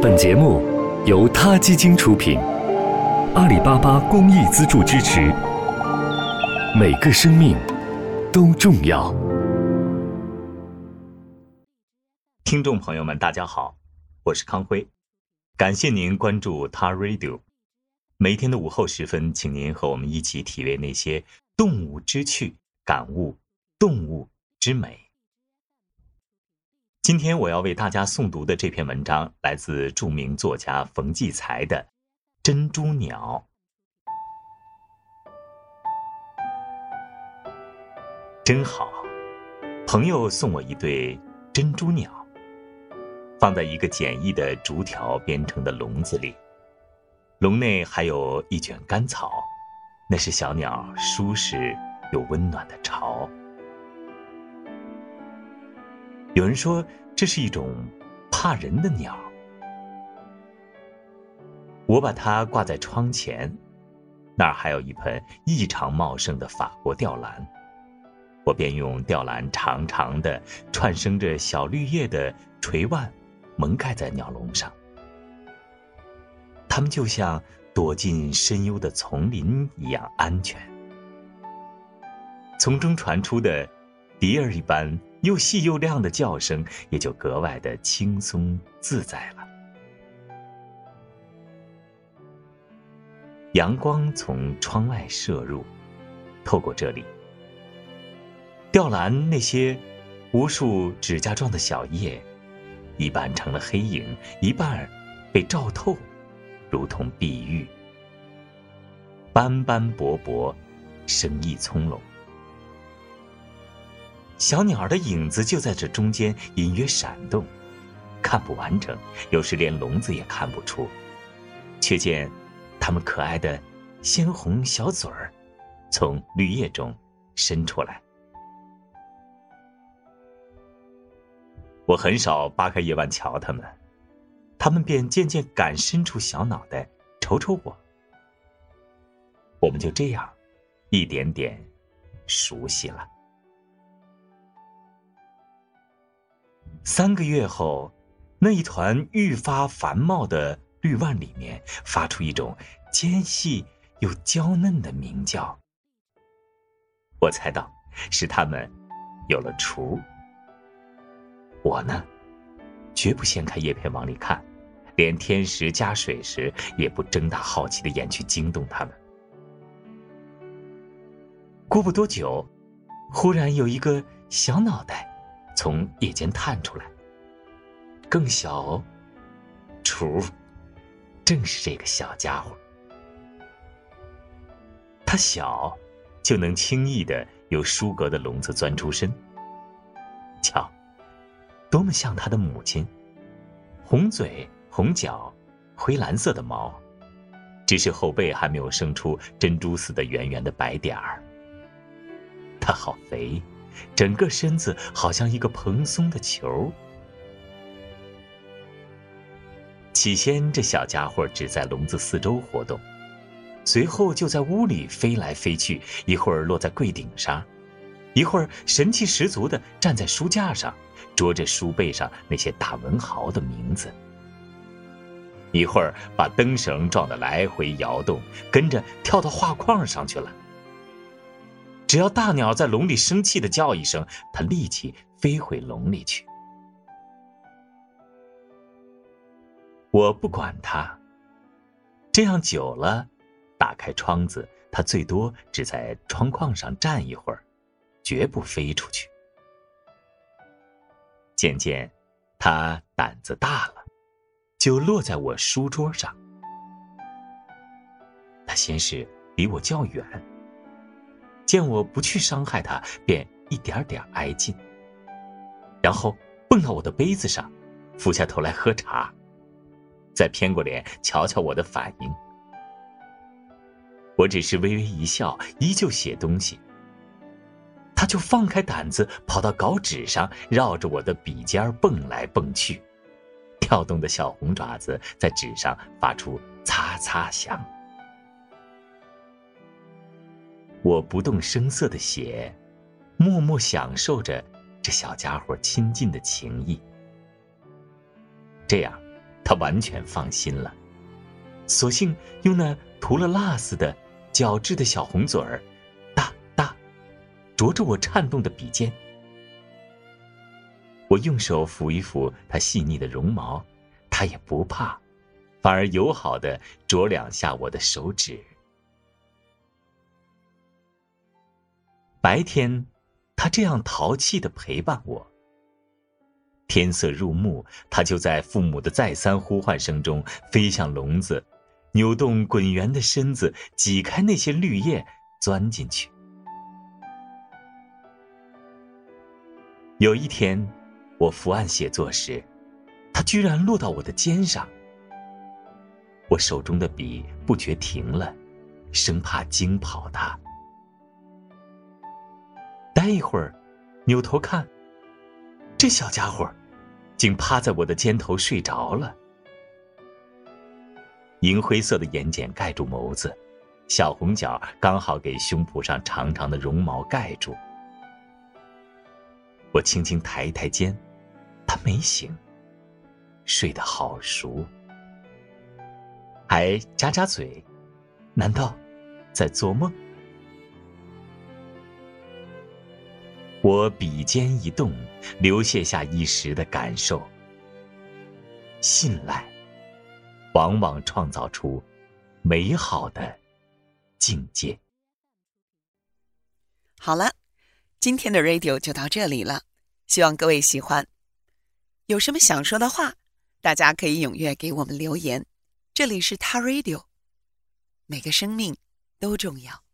本节目由他基金出品，阿里巴巴公益资助支持。每个生命都重要。听众朋友们，大家好，我是康辉，感谢您关注他 Radio。每天的午后时分，请您和我们一起体味那些动物之趣，感悟动物之美。今天我要为大家诵读的这篇文章，来自著名作家冯骥才的《珍珠鸟》。真好，朋友送我一对珍珠鸟，放在一个简易的竹条编成的笼子里，笼内还有一卷干草，那是小鸟舒适又温暖的巢。有人说这是一种怕人的鸟，我把它挂在窗前，那儿还有一盆异常茂盛的法国吊兰，我便用吊兰长长的、串生着小绿叶的垂蔓蒙盖在鸟笼上，它们就像躲进深幽的丛林一样安全，从中传出的笛儿一般。又细又亮的叫声，也就格外的轻松自在了。阳光从窗外射入，透过这里，吊兰那些无数指甲状的小叶，一半成了黑影，一半被照透，如同碧玉，斑斑驳驳，生意葱茏。小鸟儿的影子就在这中间隐约闪动，看不完整，有时连笼子也看不出，却见它们可爱的鲜红小嘴儿从绿叶中伸出来。我很少扒开叶瓣瞧它们，它们便渐渐敢伸出小脑袋瞅瞅我。我们就这样一点点熟悉了。三个月后，那一团愈发繁茂的绿蔓里面发出一种尖细又娇嫩的鸣叫。我猜到是它们有了雏。我呢，绝不掀开叶片往里看，连天时加水时也不睁大好奇的眼去惊动它们。过不多久，忽然有一个小脑袋。从叶间探出来，更小，雏，正是这个小家伙。它小，就能轻易的由书阁的笼子钻出身。瞧，多么像它的母亲，红嘴、红脚、灰蓝色的毛，只是后背还没有生出珍珠似的圆圆的白点儿。它好肥。整个身子好像一个蓬松的球。起先，这小家伙只在笼子四周活动，随后就在屋里飞来飞去，一会儿落在柜顶上，一会儿神气十足的站在书架上，啄着书背上那些大文豪的名字，一会儿把灯绳撞得来回摇动，跟着跳到画框上去了。只要大鸟在笼里生气的叫一声，它立即飞回笼里去。我不管它，这样久了，打开窗子，它最多只在窗框上站一会儿，绝不飞出去。渐渐，它胆子大了，就落在我书桌上。它先是离我较远。见我不去伤害它，便一点点挨近，然后蹦到我的杯子上，俯下头来喝茶，再偏过脸瞧瞧我的反应。我只是微微一笑，依旧写东西。他就放开胆子跑到稿纸上，绕着我的笔尖蹦来蹦去，跳动的小红爪子在纸上发出擦擦响。我不动声色的写，默默享受着这小家伙亲近的情谊。这样，他完全放心了，索性用那涂了蜡似的角质的小红嘴儿，哒哒，啄着我颤动的笔尖。我用手抚一抚它细腻的绒毛，它也不怕，反而友好的啄两下我的手指。白天，它这样淘气的陪伴我。天色入暮，它就在父母的再三呼唤声中飞向笼子，扭动滚圆的身子，挤开那些绿叶，钻进去。有一天。我伏案写作时，它居然落到我的肩上。我手中的笔不觉停了，生怕惊跑它。待一会儿，扭头看，这小家伙竟趴在我的肩头睡着了。银灰色的眼睑盖住眸子，小红角刚好给胸脯上长长的绒毛盖住。我轻轻抬一抬肩。他没醒，睡得好熟，还咂咂嘴，难道在做梦？我笔尖一动，流泻下一时的感受。信赖，往往创造出美好的境界。好了，今天的 radio 就到这里了，希望各位喜欢。有什么想说的话，大家可以踊跃给我们留言。这里是他 Radio，每个生命都重要。